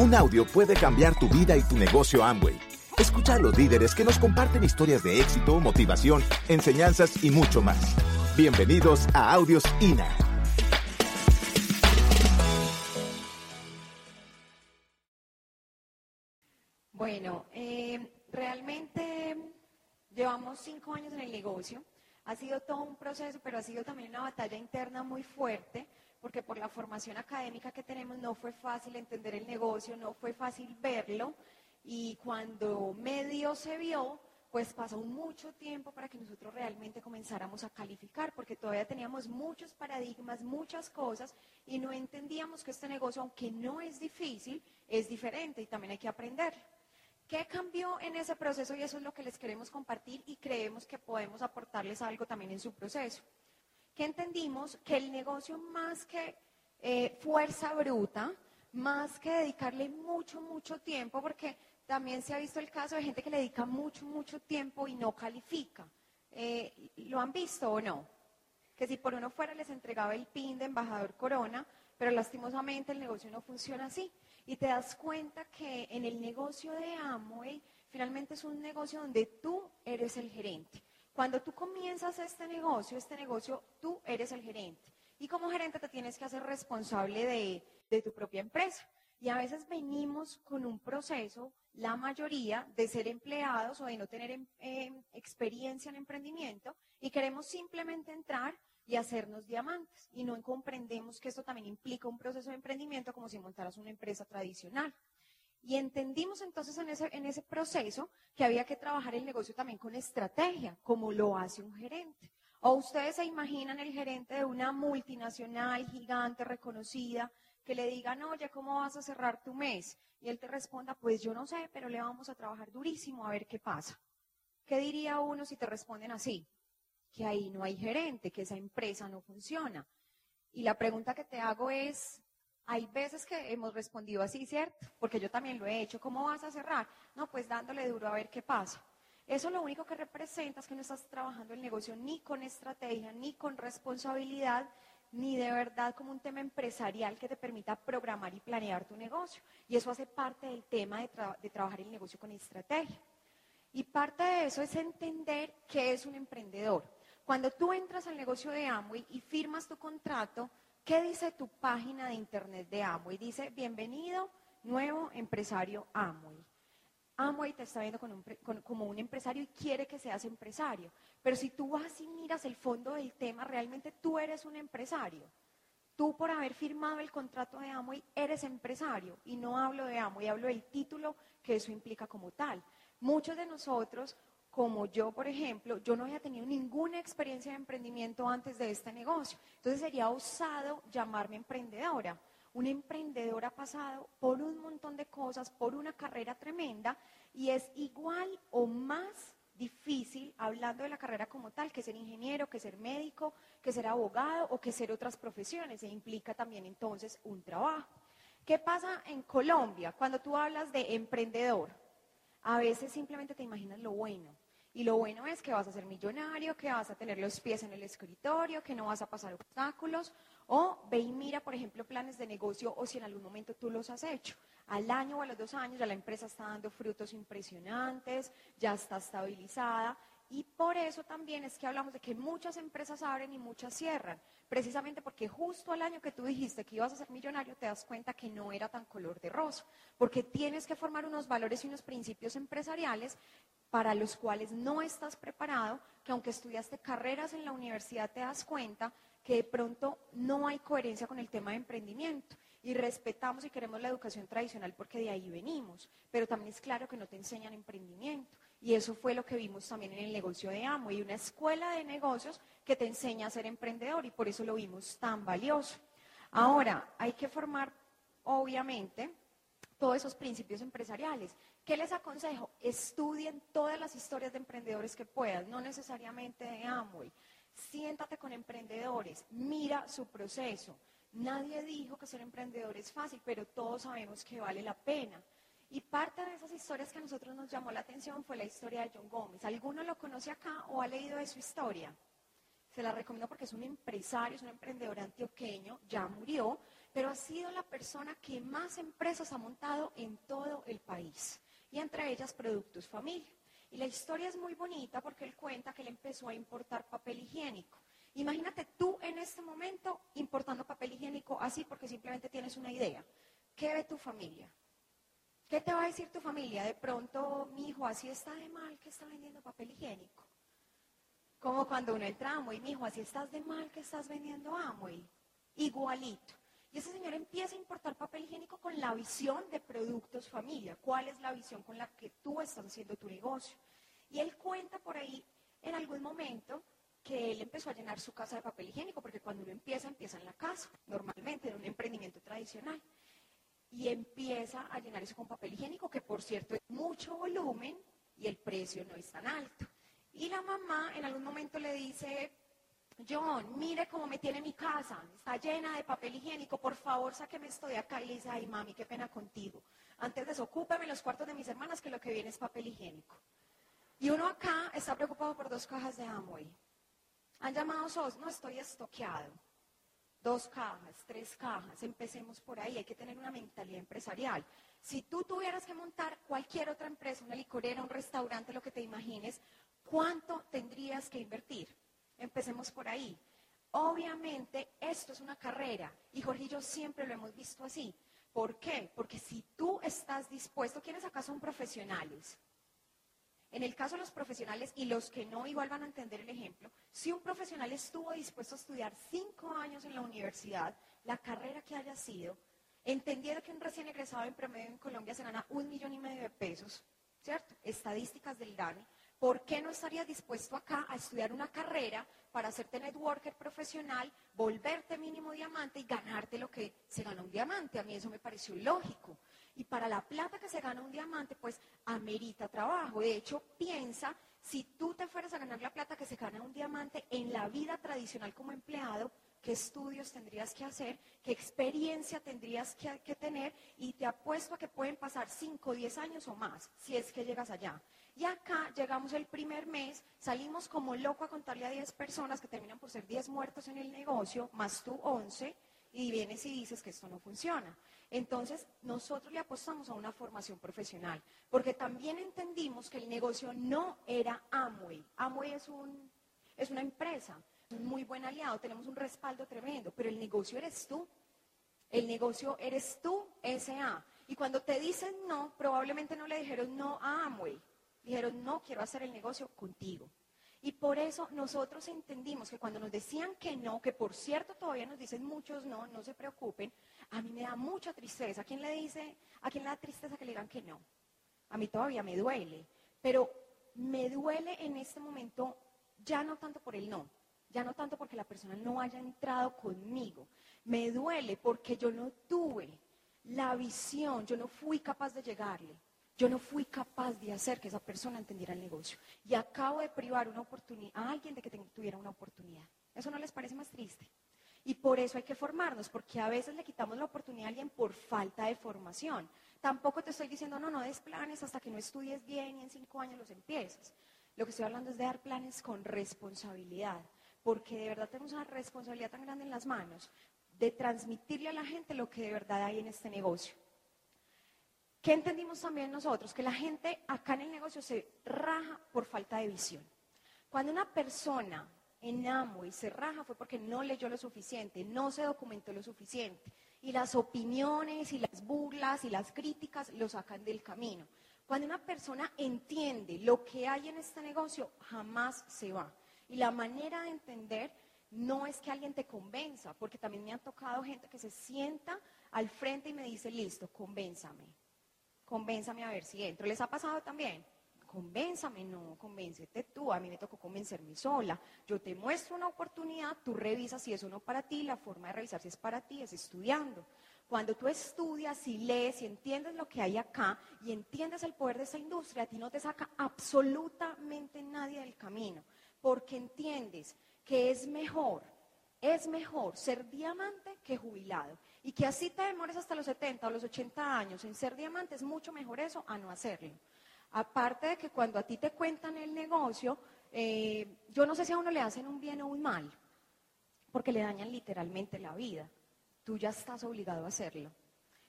Un audio puede cambiar tu vida y tu negocio Amway. Escucha a los líderes que nos comparten historias de éxito, motivación, enseñanzas y mucho más. Bienvenidos a Audios INA. Bueno, eh, realmente llevamos cinco años en el negocio. Ha sido todo un proceso, pero ha sido también una batalla interna muy fuerte porque por la formación académica que tenemos no fue fácil entender el negocio, no fue fácil verlo y cuando medio se vio, pues pasó mucho tiempo para que nosotros realmente comenzáramos a calificar, porque todavía teníamos muchos paradigmas, muchas cosas, y no entendíamos que este negocio, aunque no es difícil, es diferente y también hay que aprender. ¿Qué cambió en ese proceso? Y eso es lo que les queremos compartir y creemos que podemos aportarles algo también en su proceso que entendimos que el negocio más que eh, fuerza bruta, más que dedicarle mucho, mucho tiempo, porque también se ha visto el caso de gente que le dedica mucho, mucho tiempo y no califica. Eh, ¿Lo han visto o no? Que si por uno fuera les entregaba el PIN de embajador Corona, pero lastimosamente el negocio no funciona así. Y te das cuenta que en el negocio de Amway, finalmente es un negocio donde tú eres el gerente. Cuando tú comienzas este negocio, este negocio, tú eres el gerente. Y como gerente te tienes que hacer responsable de, tu propia empresa. Y a veces venimos con un proceso, la mayoría, de ser empleados o de no tener em, em, experiencia en emprendimiento y queremos simplemente entrar y hacernos diamantes. Y no comprendemos que esto también implica un proceso de emprendimiento como si montaras una empresa tradicional. Y entendimos entonces en ese, proceso que había que trabajar el negocio también con estrategia, como lo hace un gerente. O ustedes se imaginan el gerente de una multinacional gigante, reconocida, que le digan, oye, ¿cómo vas a cerrar tu mes? Y él te responda, pues yo no sé, pero le vamos a trabajar durísimo a ver qué pasa. ¿Qué diría uno si te responden así? Que ahí no hay gerente, que esa empresa no funciona. Y la pregunta que te hago es, hay veces que hemos respondido así, ¿cierto? Porque yo también lo he hecho. ¿Cómo vas a cerrar? No, pues dándole duro a ver qué pasa. Eso lo único que representa es que no estás trabajando el negocio ni con estrategia, ni con responsabilidad, ni de verdad como un tema empresarial que te permita programar y planear tu negocio. Y eso hace parte del tema de, de trabajar el negocio con estrategia. Y parte de eso es entender qué es un emprendedor. Cuando tú entras al negocio de Amway y firmas tu contrato, ¿Qué dice tu página de internet de Amway? Dice, bienvenido, nuevo empresario Amway. Amway te está viendo como un empresario y quiere que seas empresario. Pero si tú vas y miras el fondo del tema, realmente tú eres un empresario. Tú por haber firmado el contrato de Amway eres empresario. Y no hablo de Amway, hablo del título que eso implica como tal. Muchos de nosotros como yo, por ejemplo, yo no había tenido ninguna experiencia de emprendimiento antes de este negocio. Entonces sería osado llamarme emprendedora. Un emprendedor ha pasado por un montón de cosas, por una carrera tremenda y es igual o más difícil, hablando de la carrera como tal, que ser ingeniero, que ser médico, que ser abogado o que ser otras profesiones. E implica también entonces un trabajo. ¿Qué pasa en Colombia cuando tú hablas de emprendedor? A veces simplemente te imaginas lo bueno. Y lo bueno es que vas a ser millonario, que vas a tener los pies en el escritorio, que no vas a pasar obstáculos. O ve y mira, por ejemplo, planes de negocio o si en algún momento tú los has hecho. Al año o a los dos años ya la empresa está dando frutos impresionantes, ya está estabilizada. Y por eso también es que hablamos de que muchas empresas abren y muchas cierran, precisamente porque justo al año que tú dijiste que ibas a ser millonario te das cuenta que no era tan color de rosa, porque tienes que formar unos valores y unos principios empresariales para los cuales no estás preparado, que aunque estudiaste carreras en la universidad te das cuenta que de pronto no hay coherencia con el tema de emprendimiento. Y respetamos y queremos la educación tradicional porque de ahí venimos, pero también es claro que no te enseñan emprendimiento. Y eso fue lo que vimos también en el negocio de Amo y una escuela de negocios que te enseña a ser emprendedor y por eso lo vimos tan valioso. Ahora, hay que formar, obviamente, todos esos principios empresariales. ¿Qué les aconsejo? Estudien todas las historias de emprendedores que puedan, no necesariamente de Amway. Siéntate con emprendedores, mira su proceso. Nadie dijo que ser emprendedor es fácil, pero todos sabemos que vale la pena. Y parte de esas historias que a nosotros nos llamó la atención fue la historia de John Gómez. ¿Alguno lo conoce acá o ha leído de su historia? Se la recomiendo porque es un empresario, es un emprendedor antioqueño, ya murió, pero ha sido la persona que más empresas ha montado en todo el país, y entre ellas Productos Familia. Y la historia es muy bonita porque él cuenta que él empezó a importar papel higiénico. Imagínate tú en este momento importando papel higiénico así porque simplemente tienes una idea. ¿Qué ve tu familia? ¿Qué te va a decir tu familia? De pronto, mi hijo, así está de mal que está vendiendo papel higiénico. Como cuando uno entra a Amway, mi hijo, así estás de mal que estás vendiendo Amway. Igualito. Y ese señor empieza a importar papel higiénico con la visión de productos familia. ¿Cuál es la visión con la que tú estás haciendo tu negocio? Y él cuenta por ahí en algún momento que él empezó a llenar su casa de papel higiénico, porque cuando uno empieza, empieza en la casa, normalmente en un emprendimiento tradicional. Y empieza a llenar eso con papel higiénico, que por cierto es mucho volumen y el precio no es tan alto. Y la mamá en algún momento le dice, John, mire cómo me tiene mi casa, está llena de papel higiénico, por favor sáqueme esto de acá. Y le dice, ay mami, qué pena contigo. Antes desocúpame los cuartos de mis hermanas, que lo que viene es papel higiénico. Y uno acá está preocupado por dos cajas de Amway. Han llamado SOS, no estoy estoqueado. Dos cajas, tres cajas, empecemos por ahí, hay que tener una mentalidad empresarial. Si tú tuvieras que montar cualquier otra empresa, una licorera, un restaurante, lo que te imagines, ¿cuánto tendrías que invertir? Empecemos por ahí. Obviamente esto es una carrera y Jorge y yo siempre lo hemos visto así. ¿Por qué? Porque si tú estás dispuesto, ¿quiénes acá son profesionales? En el caso de los profesionales y los que no, igual van a entender el ejemplo. Si un profesional estuvo dispuesto a estudiar cinco años en la universidad, la carrera que haya sido, entendiendo que un recién egresado en promedio en Colombia se gana un millón y medio de pesos, ¿cierto? Estadísticas del DANI. ¿Por qué no estarías dispuesto acá a estudiar una carrera para hacerte networker profesional, volverte mínimo diamante y ganarte lo que se gana un diamante? A mí eso me pareció lógico. Y para la plata que se gana un diamante, pues amerita trabajo. De hecho, piensa, si tú te fueras a ganar la plata que se gana un diamante en la vida tradicional como empleado, qué estudios tendrías que hacer, qué experiencia tendrías que, tener y te apuesto a que pueden pasar 5 o 10 años o más si es que llegas allá. Y acá llegamos el primer mes, salimos como loco a contarle a 10 personas que terminan por ser 10 muertos en el negocio, más tú 11, y vienes y dices que esto no funciona. Entonces, nosotros le apostamos a una formación profesional, porque también entendimos que el negocio no era Amway. Amway es, un, es una empresa, un muy buen aliado, tenemos un respaldo tremendo, pero el negocio eres tú. El negocio eres tú, SA. Y cuando te dicen no, probablemente no le dijeron no a Amway. Dijeron, no, quiero hacer el negocio contigo. Y por eso nosotros entendimos que cuando nos decían que no, que por cierto todavía nos dicen muchos no, no se preocupen, a mí me da mucha tristeza. ¿A quién le dice, a quién le da tristeza que le digan que no? A mí todavía me duele, pero me duele en este momento ya no tanto por el no, ya no tanto porque la persona no haya entrado conmigo, me duele porque yo no tuve la visión, yo no fui capaz de llegarle. Yo no fui capaz de hacer que esa persona entendiera el negocio. Y acabo de privar una oportunidad a alguien de que tuviera una oportunidad. ¿Eso no les parece más triste? Y por eso hay que formarnos, porque a veces le quitamos la oportunidad a alguien por falta de formación. Tampoco te estoy diciendo, no, no des planes hasta que no estudies bien y en cinco años los empiezas. Lo que estoy hablando es de dar planes con responsabilidad, porque de verdad tenemos una responsabilidad tan grande en las manos de transmitirle a la gente lo que de verdad hay en este negocio. ¿Qué entendimos también nosotros? Que la gente acá en el negocio se raja por falta de visión. Cuando una persona en y se raja fue porque no leyó lo suficiente, no se documentó lo suficiente. Y las opiniones y las burlas y las críticas lo sacan del camino. Cuando una persona entiende lo que hay en este negocio, jamás se va. Y la manera de entender no es que alguien te convenza, porque también me ha tocado gente que se sienta al frente y me dice, listo, convénzame convénzame a ver si entro. ¿Les ha pasado también? Convénzame, no, convéncete tú. A mí me tocó convencerme sola. Yo te muestro una oportunidad, tú revisas si es o no para ti. La forma de revisar si es para ti es estudiando. Cuando tú estudias y lees y entiendes lo que hay acá y entiendes el poder de esa industria, a ti no te saca absolutamente nadie del camino, porque entiendes que es mejor, es mejor ser diamante que jubilado. Y que así te demores hasta los 70 o los 80 años en ser diamante, es mucho mejor eso a no hacerlo. Aparte de que cuando a ti te cuentan el negocio, eh, yo no sé si a uno le hacen un bien o un mal, porque le dañan literalmente la vida. tú ya estás obligado a hacerlo.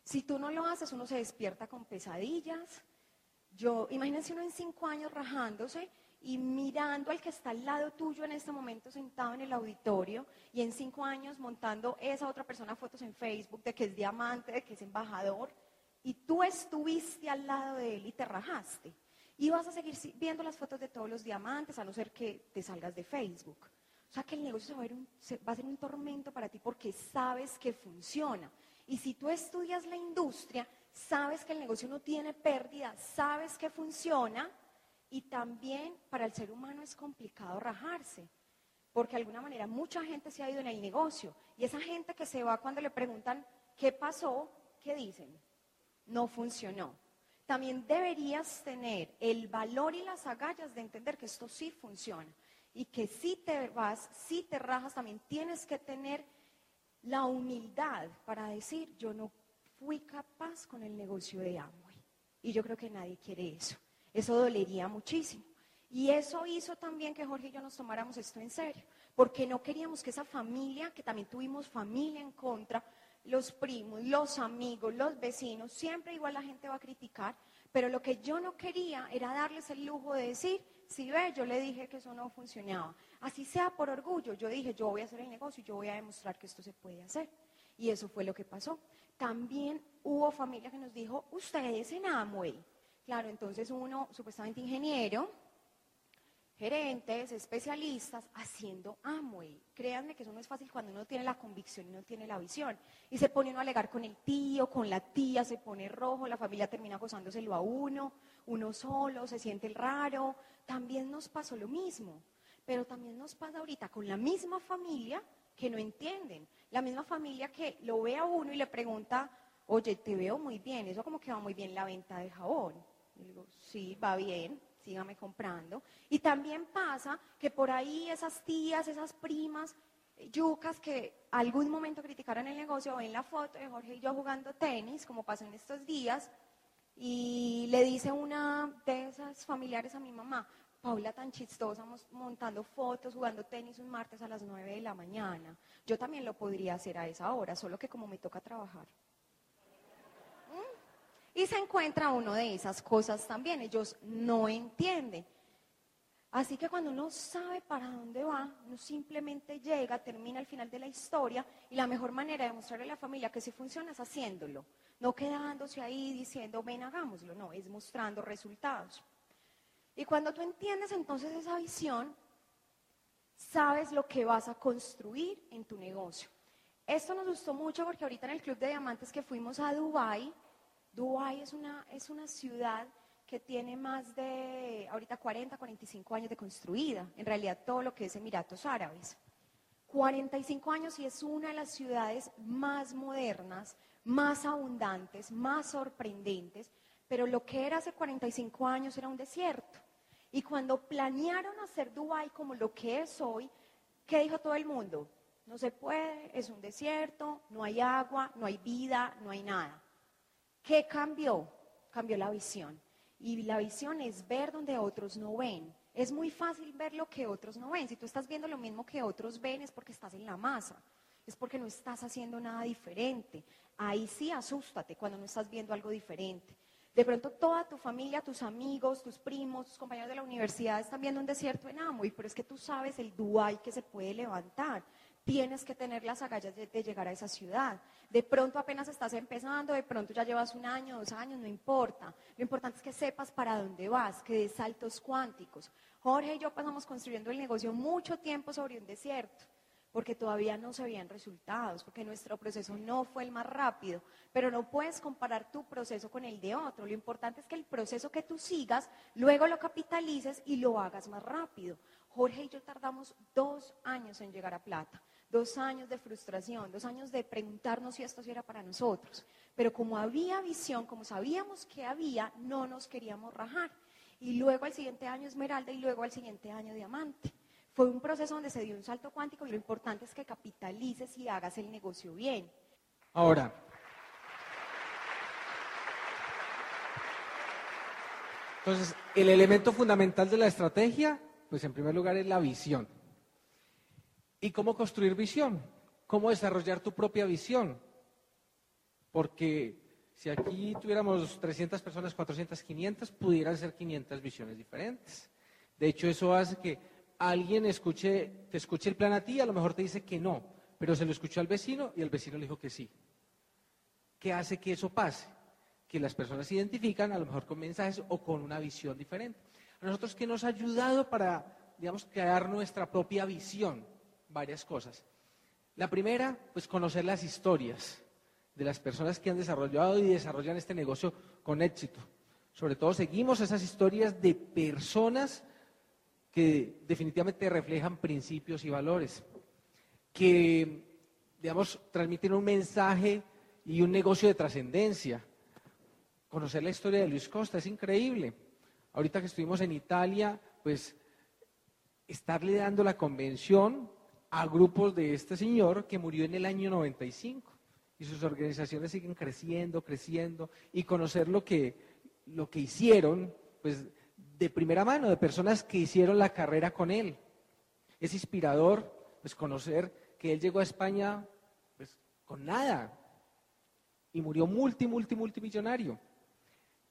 Si tú no lo haces, uno se despierta con pesadillas. Yo, imagínense uno en cinco años rajándose y mirando al que está al lado tuyo en este momento sentado en el auditorio y en cinco años montando esa otra persona fotos en Facebook de que es diamante, de que es embajador, y tú estuviste al lado de él y te rajaste. Y vas a seguir viendo las fotos de todos los diamantes, a no ser que te salgas de Facebook. O sea que el negocio va a, un, va a ser un tormento para ti porque sabes que funciona. Y si tú estudias la industria, sabes que el negocio no tiene pérdida, sabes que funciona, y también para el ser humano es complicado rajarse, porque de alguna manera mucha gente se ha ido en el negocio y esa gente que se va cuando le preguntan qué pasó, ¿qué dicen? No funcionó. También deberías tener el valor y las agallas de entender que esto sí funciona y que si te vas, si te rajas, también tienes que tener la humildad para decir, yo no fui capaz con el negocio de Amway. Y yo creo que nadie quiere eso. Eso dolería muchísimo. Y eso hizo también que Jorge y yo nos tomáramos esto en serio, porque no queríamos que esa familia, que también tuvimos familia en contra, los primos, los amigos, los vecinos, siempre igual la gente va a criticar, pero lo que yo no quería era darles el lujo de decir, si ve, yo le dije que eso no funcionaba. Así sea por orgullo, yo dije, yo voy a hacer el negocio y yo voy a demostrar que esto se puede hacer. Y eso fue lo que pasó. También hubo familia que nos dijo, ustedes en Amway Claro, entonces uno, supuestamente ingeniero, gerentes, especialistas, haciendo Amway. Créanme que eso no es fácil cuando uno tiene la convicción y no tiene la visión. Y se pone uno a alegar con el tío, con la tía, se pone rojo, la familia termina gozándoselo a uno, uno solo, se siente el raro. También nos pasó lo mismo. Pero también nos pasa ahorita con la misma familia que no entienden. La misma familia que lo ve a uno y le pregunta, oye, te veo muy bien, eso como que va muy bien la venta de jabón. Y digo, sí, va bien, sígame comprando. Y también pasa que por ahí esas tías, esas primas, eh, yucas que algún momento criticaron el negocio, ven la foto de Jorge y yo jugando tenis, como pasó en estos días, y le dice una de esas familiares a mi mamá, Paula tan chistosa montando fotos, jugando tenis un martes a las 9 de la mañana. Yo también lo podría hacer a esa hora, solo que como me toca trabajar. Y se encuentra uno de esas cosas también. Ellos no entienden. Así que cuando uno sabe para dónde va, uno simplemente llega, termina al final de la historia y la mejor manera de mostrarle a la familia que sí funciona es haciéndolo. No quedándose ahí diciendo, ven, hagámoslo. No, es mostrando resultados. Y cuando tú entiendes entonces esa visión, sabes lo que vas a construir en tu negocio. Esto nos gustó mucho porque ahorita en el Club de Diamantes que fuimos a Dubai Dubái es una, es una ciudad que tiene más de, ahorita 40, 45 años de construida, en realidad todo lo que es Emiratos Árabes. 45 años y es una de las ciudades más modernas, más abundantes, más sorprendentes, pero lo que era hace 45 años era un desierto. Y cuando planearon hacer Dubái como lo que es hoy, ¿qué dijo todo el mundo? No se puede, es un desierto, no hay agua, no hay vida, no hay nada. ¿Qué cambió? Cambió la visión. Y la visión es ver donde otros no ven. Es muy fácil ver lo que otros no ven. Si tú estás viendo lo mismo que otros ven es porque estás en la masa. Es porque no estás haciendo nada diferente. Ahí sí asústate cuando no estás viendo algo diferente. De pronto toda tu familia, tus amigos, tus primos, tus compañeros de la universidad están viendo un desierto en Amoy, pero es que tú sabes el dual que se puede levantar tienes que tener las agallas de, llegar a esa ciudad. De pronto apenas estás empezando, de pronto ya llevas un año, dos años, no importa. Lo importante es que sepas para dónde vas, que des saltos cuánticos. Jorge y yo pasamos construyendo el negocio mucho tiempo sobre un desierto, porque todavía no se veían resultados, porque nuestro proceso no fue el más rápido, pero no puedes comparar tu proceso con el de otro. Lo importante es que el proceso que tú sigas, luego lo capitalices y lo hagas más rápido. Jorge y yo tardamos dos años en llegar a plata dos años de frustración, dos años de preguntarnos si esto era para nosotros. Pero como había visión, como sabíamos que había, no nos queríamos rajar. Y luego al siguiente año esmeralda y luego al siguiente año diamante. Fue un proceso donde se dio un salto cuántico y lo importante es que capitalices y hagas el negocio bien. Ahora, entonces, el elemento fundamental de la estrategia, pues en primer lugar es la visión. ¿Y cómo construir visión? ¿Cómo desarrollar tu propia visión? Porque si aquí tuviéramos 300 personas, 400, 500, pudieran ser 500 visiones diferentes. De hecho, eso hace que alguien escuche, te escuche el plan a ti, a lo mejor te dice que no, pero se lo escuchó al vecino y el vecino le dijo que sí. ¿Qué hace que eso pase? Que las personas se identifican a lo mejor con mensajes o con una visión diferente. A nosotros que nos ha ayudado para, digamos, crear nuestra propia visión, varias cosas. La primera, pues conocer las historias de las personas que han desarrollado y desarrollan este negocio con éxito. Sobre todo seguimos esas historias de personas que definitivamente reflejan principios y valores, que, digamos, transmiten un mensaje y un negocio de trascendencia. Conocer la historia de Luis Costa es increíble. Ahorita que estuvimos en Italia, pues estarle dando la convención a grupos de este señor que murió en el año 95 y sus organizaciones siguen creciendo, creciendo y conocer lo que, lo que hicieron, pues de primera mano, de personas que hicieron la carrera con él. Es inspirador pues conocer que él llegó a España pues con nada y murió multi, multi, multimillonario.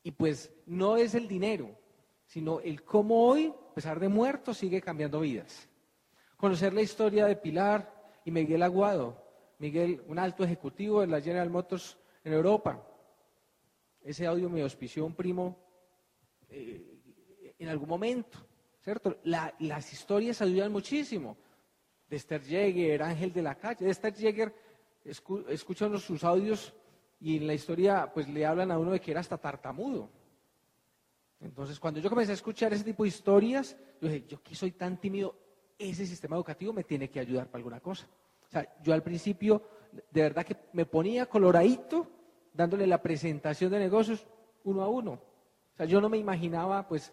Y pues no es el dinero, sino el cómo hoy, a pesar de muerto, sigue cambiando vidas. Conocer la historia de Pilar y Miguel Aguado. Miguel, un alto ejecutivo de la General Motors en Europa. Ese audio me auspició un primo eh, en algún momento, ¿cierto? las historias ayudan muchísimo. De Esther Jäger, Ángel de la Calle. De Esther Jäger, escuchan sus audios y en la historia pues le hablan a uno de que era hasta tartamudo. Entonces, cuando yo comencé a escuchar ese tipo de historias, yo dije, yo que soy tan tímido, ese sistema educativo me tiene que ayudar para alguna cosa. O sea, yo al principio, de verdad que me ponía coloradito, dándole la presentación de negocios uno a uno. O sea, yo no me imaginaba, pues,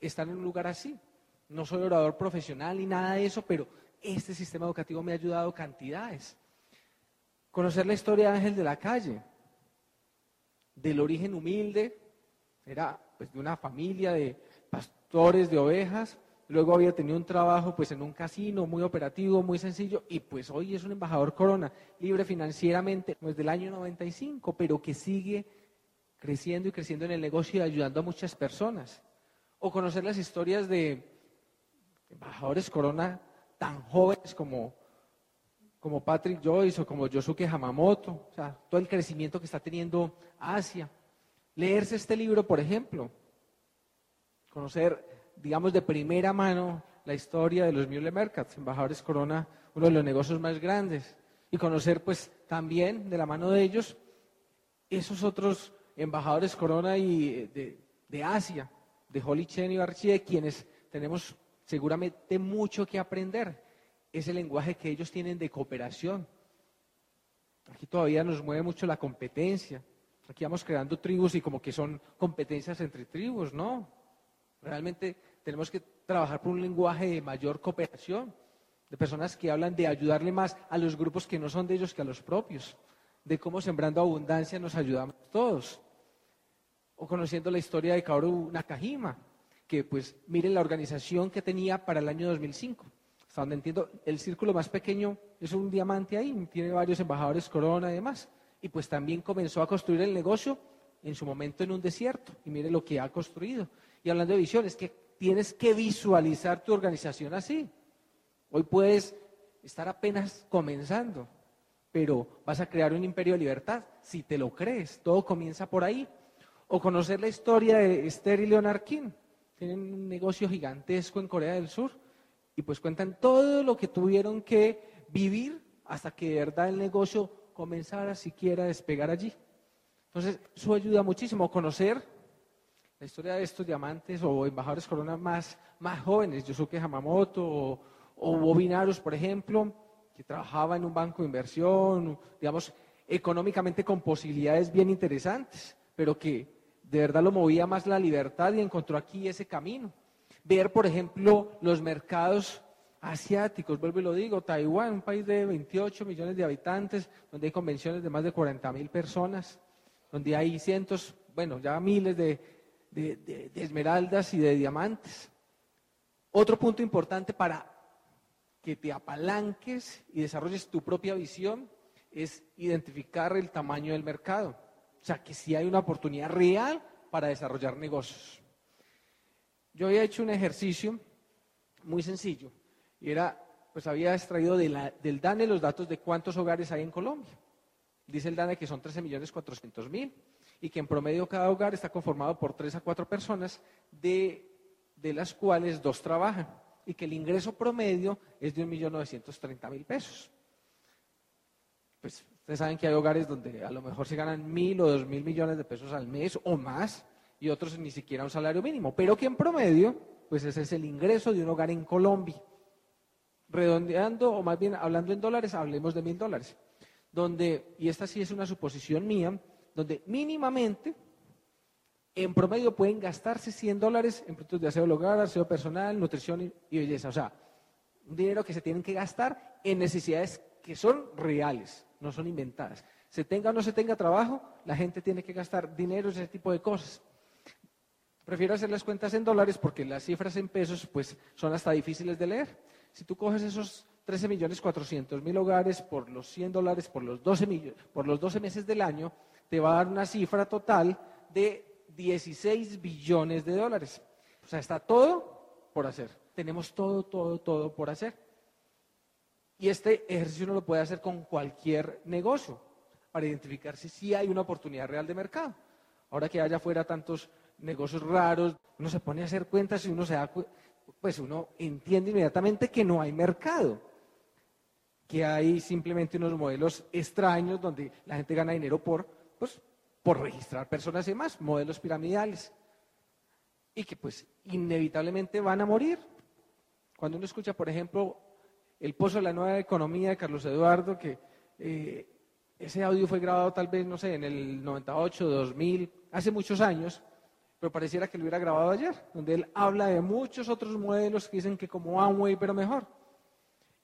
estar en un lugar así. No soy orador profesional ni nada de eso, pero este sistema educativo me ha ayudado cantidades. Conocer la historia de Ángel de la Calle, del origen humilde, era pues, de una familia de pastores de ovejas, luego había tenido un trabajo pues en un casino muy operativo, muy sencillo, y pues hoy es un embajador corona, libre financieramente, pues del año 95, pero que sigue creciendo y creciendo en el negocio y ayudando a muchas personas o conocer las historias de embajadores Corona tan jóvenes como, como Patrick Joyce o como Yosuke Hamamoto, o sea, todo el crecimiento que está teniendo Asia. Leerse este libro, por ejemplo, conocer, digamos, de primera mano la historia de los Mueller Mercats, embajadores Corona, uno de los negocios más grandes, y conocer, pues, también de la mano de ellos esos otros embajadores Corona y de, de Asia, de Holly Chen y Archie, quienes tenemos seguramente mucho que aprender. Ese lenguaje que ellos tienen de cooperación. Aquí todavía nos mueve mucho la competencia. Aquí vamos creando tribus y como que son competencias entre tribus, ¿no? Realmente tenemos que trabajar por un lenguaje de mayor cooperación, de personas que hablan de ayudarle más a los grupos que no son de ellos que a los propios, de cómo sembrando abundancia nos ayudamos todos o conociendo la historia de Kaoru Nakajima, que pues miren la organización que tenía para el año 2005. Hasta donde entiendo, el círculo más pequeño es un diamante ahí, tiene varios embajadores corona y demás. Y pues también comenzó a construir el negocio en su momento en un desierto. Y mire lo que ha construido. Y hablando de visión, es que tienes que visualizar tu organización así. Hoy puedes estar apenas comenzando, pero vas a crear un imperio de libertad si te lo crees. Todo comienza por ahí o conocer la historia de Esther y Leonard King. Tienen un negocio gigantesco en Corea del Sur y pues cuentan todo lo que tuvieron que vivir hasta que de verdad el negocio comenzara siquiera a despegar allí. Entonces, eso ayuda muchísimo conocer la historia de estos diamantes o embajadores corona más, más jóvenes, Yosuke Hamamoto o, o Bobinaros, por ejemplo, que trabajaba en un banco de inversión, digamos, económicamente con posibilidades bien interesantes, pero que de verdad lo movía más la libertad y encontró aquí ese camino. Ver, por ejemplo, los mercados asiáticos, vuelvo y lo digo, Taiwán, un país de 28 millones de habitantes, donde hay convenciones de más de 40 mil personas, donde hay cientos, bueno, ya miles de, de esmeraldas y de diamantes. Otro punto importante para que te apalanques y desarrolles tu propia visión es identificar el tamaño del mercado. O sea, que si hay una oportunidad real para desarrollar negocios. Yo había hecho un ejercicio muy sencillo y era, pues había extraído del DANE los datos de cuántos hogares hay en Colombia. Dice el DANE que son 13 millones 400 mil y que en promedio cada hogar está conformado por tres a cuatro personas, de, de las cuales dos trabajan, y que el ingreso promedio es de 1.930.000 pesos. Pues ustedes saben que hay hogares donde a lo mejor se ganan mil o dos mil millones de pesos al mes o más, y otros ni siquiera un salario mínimo, pero que en promedio, pues ese es el ingreso de un hogar en Colombia. Redondeando, o más bien hablando en dólares, hablemos de mil dólares. Donde, y esta sí es una suposición mía, donde mínimamente, en promedio, pueden gastarse 100 dólares en productos de aseo hogar, aseo personal, nutrición y, belleza. O sea, un dinero que se tienen que gastar en necesidades que son reales, no son inventadas. Se tenga o no se tenga trabajo, la gente tiene que gastar dinero en ese tipo de cosas. Prefiero hacer las cuentas en dólares porque las cifras en pesos pues son hasta difíciles de leer. Si tú coges esos 13 millones 400 mil hogares por los 100 dólares por los 12, por los 12 meses del año, te va a dar una cifra total de 16 billones de dólares. O sea, está todo por hacer. Tenemos todo, todo, todo por hacer. Y este ejercicio uno lo puede hacer con cualquier negocio para identificar si sí hay una oportunidad real de mercado. Ahora que haya fuera tantos negocios raros, uno se pone a hacer cuentas y uno se da, pues uno entiende inmediatamente que no hay mercado, que hay simplemente unos modelos extraños donde la gente gana dinero por pues, por registrar personas y demás, modelos piramidales, y que pues inevitablemente van a morir. Cuando uno escucha, por ejemplo, El Pozo de la Nueva Economía de Carlos Eduardo, que eh, ese audio fue grabado tal vez, no sé, en el 98, 2000, hace muchos años, pero pareciera que lo hubiera grabado ayer, donde él habla de muchos otros modelos que dicen que como Amway, pero mejor.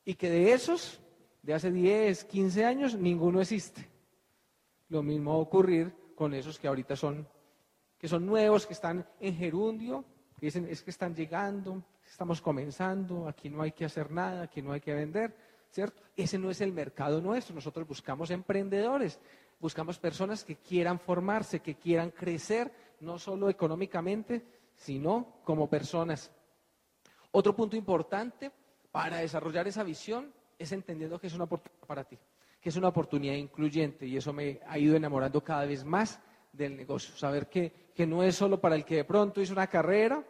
Y que de esos, de hace 10, 15 años, ninguno existe. Lo mismo va a ocurrir con esos que ahorita son, que son nuevos, que están en gerundio, que dicen es que están llegando, estamos comenzando, aquí no hay que hacer nada, aquí no hay que vender, ¿cierto? Ese no es el mercado nuestro, nosotros buscamos emprendedores, buscamos personas que quieran formarse, que quieran crecer, no solo económicamente, sino como personas. Otro punto importante para desarrollar esa visión es entendiendo que es una oportunidad para ti que es una oportunidad incluyente y eso me ha ido enamorando cada vez más del negocio. Saber que, que no es solo para el que de pronto hizo una carrera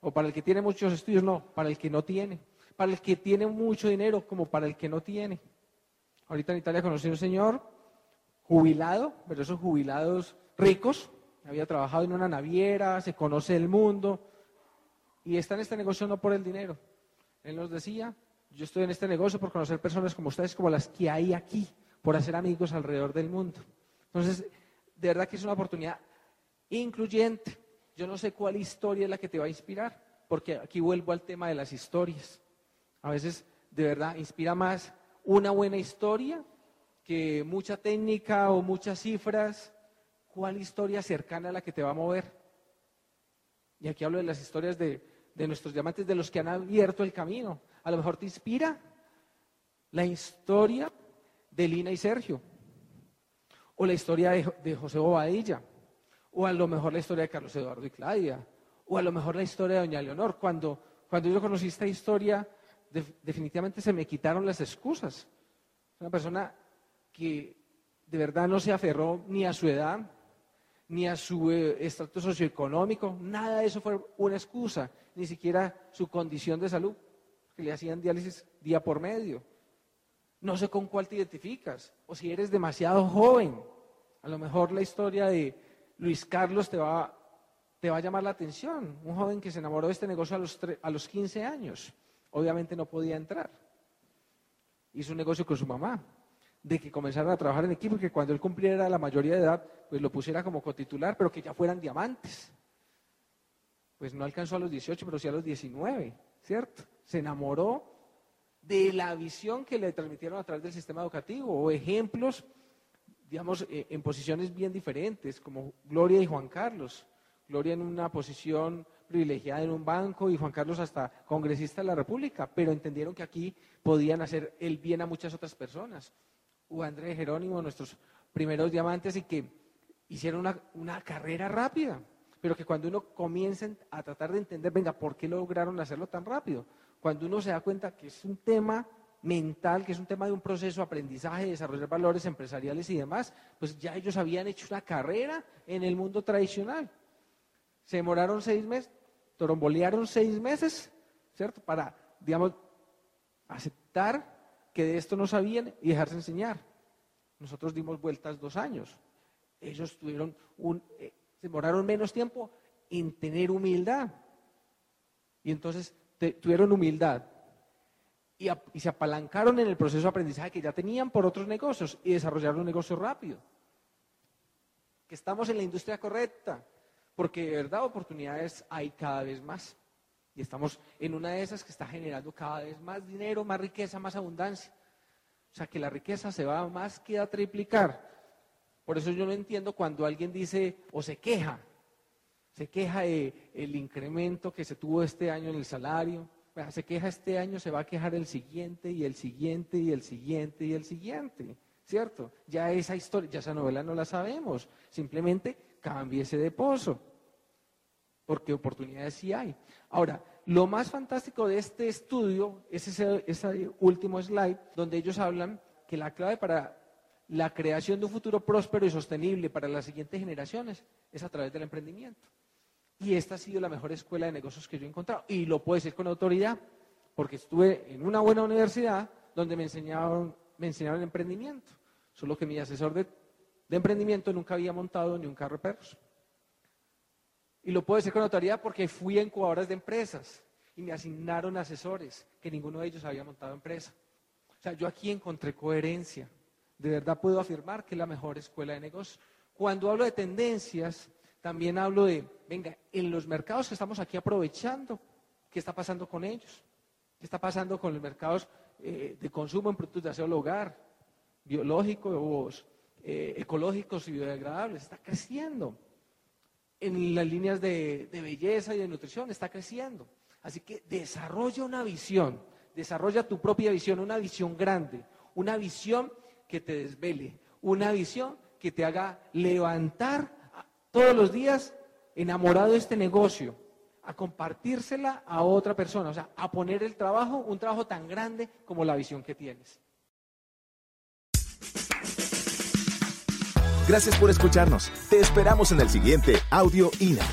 o para el que tiene muchos estudios, no, para el que no tiene, para el que tiene mucho dinero como para el que no tiene. Ahorita en Italia conocí a un señor jubilado, pero esos jubilados ricos, había trabajado en una naviera, se conoce el mundo y está en este negocio no por el dinero. Él nos decía, yo estoy en este negocio por conocer personas como ustedes, como las que hay aquí, por hacer amigos alrededor del mundo. Entonces, de verdad que es una oportunidad incluyente. Yo no sé cuál historia es la que te va a inspirar, porque aquí vuelvo al tema de las historias. A veces, de verdad, inspira más una buena historia que mucha técnica o muchas cifras. ¿Cuál historia cercana a la que te va a mover? Y aquí hablo de las historias de, de nuestros diamantes, de los que han abierto el camino. A lo mejor te inspira la historia de Lina y Sergio, o la historia de, José Bobadilla, o a lo mejor la historia de Carlos Eduardo y Claudia, o a lo mejor la historia de Doña Leonor. Cuando, cuando yo conocí esta historia, definitivamente se me quitaron las excusas. Una persona que de verdad no se aferró ni a su edad, ni a su eh, estatus socioeconómico, nada de eso fue una excusa, ni siquiera su condición de salud, que le hacían diálisis día por medio. No sé con cuál te identificas, o si eres demasiado joven, a lo mejor la historia de Luis Carlos te va, te va a llamar la atención, un joven que se enamoró de este negocio a los, a los 15 años, obviamente no podía entrar, hizo un negocio con su mamá, de que comenzaran a trabajar en equipo y que cuando él cumpliera la mayoría de edad, pues lo pusiera como cotitular, pero que ya fueran diamantes. Pues no alcanzó a los 18, pero sí a los 19, ¿cierto? Se enamoró de la visión que le transmitieron a través del sistema educativo o ejemplos, digamos, eh, en posiciones bien diferentes, como Gloria y Juan Carlos. Gloria en una posición privilegiada en un banco y Juan Carlos hasta congresista de la República, pero entendieron que aquí podían hacer el bien a muchas otras personas o André Jerónimo, nuestros primeros diamantes, y que hicieron una, una carrera rápida, pero que cuando uno comienza a tratar de entender, venga, ¿por qué lograron hacerlo tan rápido? Cuando uno se da cuenta que es un tema mental, que es un tema de un proceso de aprendizaje, de desarrollar valores empresariales y demás, pues ya ellos habían hecho una carrera en el mundo tradicional. Se demoraron seis meses, torombolearon seis meses, ¿cierto? Para, digamos, aceptar que de esto no sabían y dejarse enseñar. Nosotros dimos vueltas dos años. Ellos tuvieron un, eh, se demoraron menos tiempo en tener humildad. Y entonces tuvieron humildad, y, se apalancaron en el proceso de aprendizaje que ya tenían por otros negocios y desarrollaron un negocio rápido. Que estamos en la industria correcta, porque de verdad oportunidades hay cada vez más. Y estamos en una de esas que está generando cada vez más dinero, más riqueza, más abundancia. O sea que la riqueza se va más que a triplicar. Por eso yo no entiendo cuando alguien dice o se queja, se queja de el incremento que se tuvo este año en el salario, se queja este año, se va a quejar el siguiente y el siguiente y el siguiente y el siguiente, ¿cierto? Ya esa historia, ya esa novela no la sabemos, simplemente cámbiese de pozo, porque oportunidades sí hay. Ahora, lo más fantástico de este estudio es ese último slide donde ellos hablan que la clave para la creación de un futuro próspero y sostenible para las siguientes generaciones es a través del emprendimiento. Y esta ha sido la mejor escuela de negocios que yo he encontrado. Y lo puedo decir con autoridad, porque estuve en una buena universidad donde me enseñaron, enseñaron emprendimiento. Solo que mi asesor de, emprendimiento nunca había montado ni un carro de perros. Y lo puedo decir con autoridad porque fui a incubadoras de empresas y me asignaron asesores que ninguno de ellos había montado empresa. O sea, yo aquí encontré coherencia. De verdad puedo afirmar que es la mejor escuela de negocios. Cuando hablo de tendencias, también hablo de, venga, en los mercados que estamos aquí aprovechando, ¿qué está pasando con ellos? ¿Qué está pasando con los mercados eh, de consumo en productos de aseo del hogar, biológicos, eh, ecológicos y biodegradables? Está creciendo. En las líneas de belleza y de nutrición está creciendo. Así que desarrolla una visión, desarrolla tu propia visión, una visión grande, una visión que te desvele, una visión que te haga levantar todos los días enamorado de este negocio, a compartírsela a otra persona, o sea, a poner el trabajo, un trabajo tan grande como la visión que tienes. Gracias por escucharnos. Te esperamos en el siguiente Audio INA.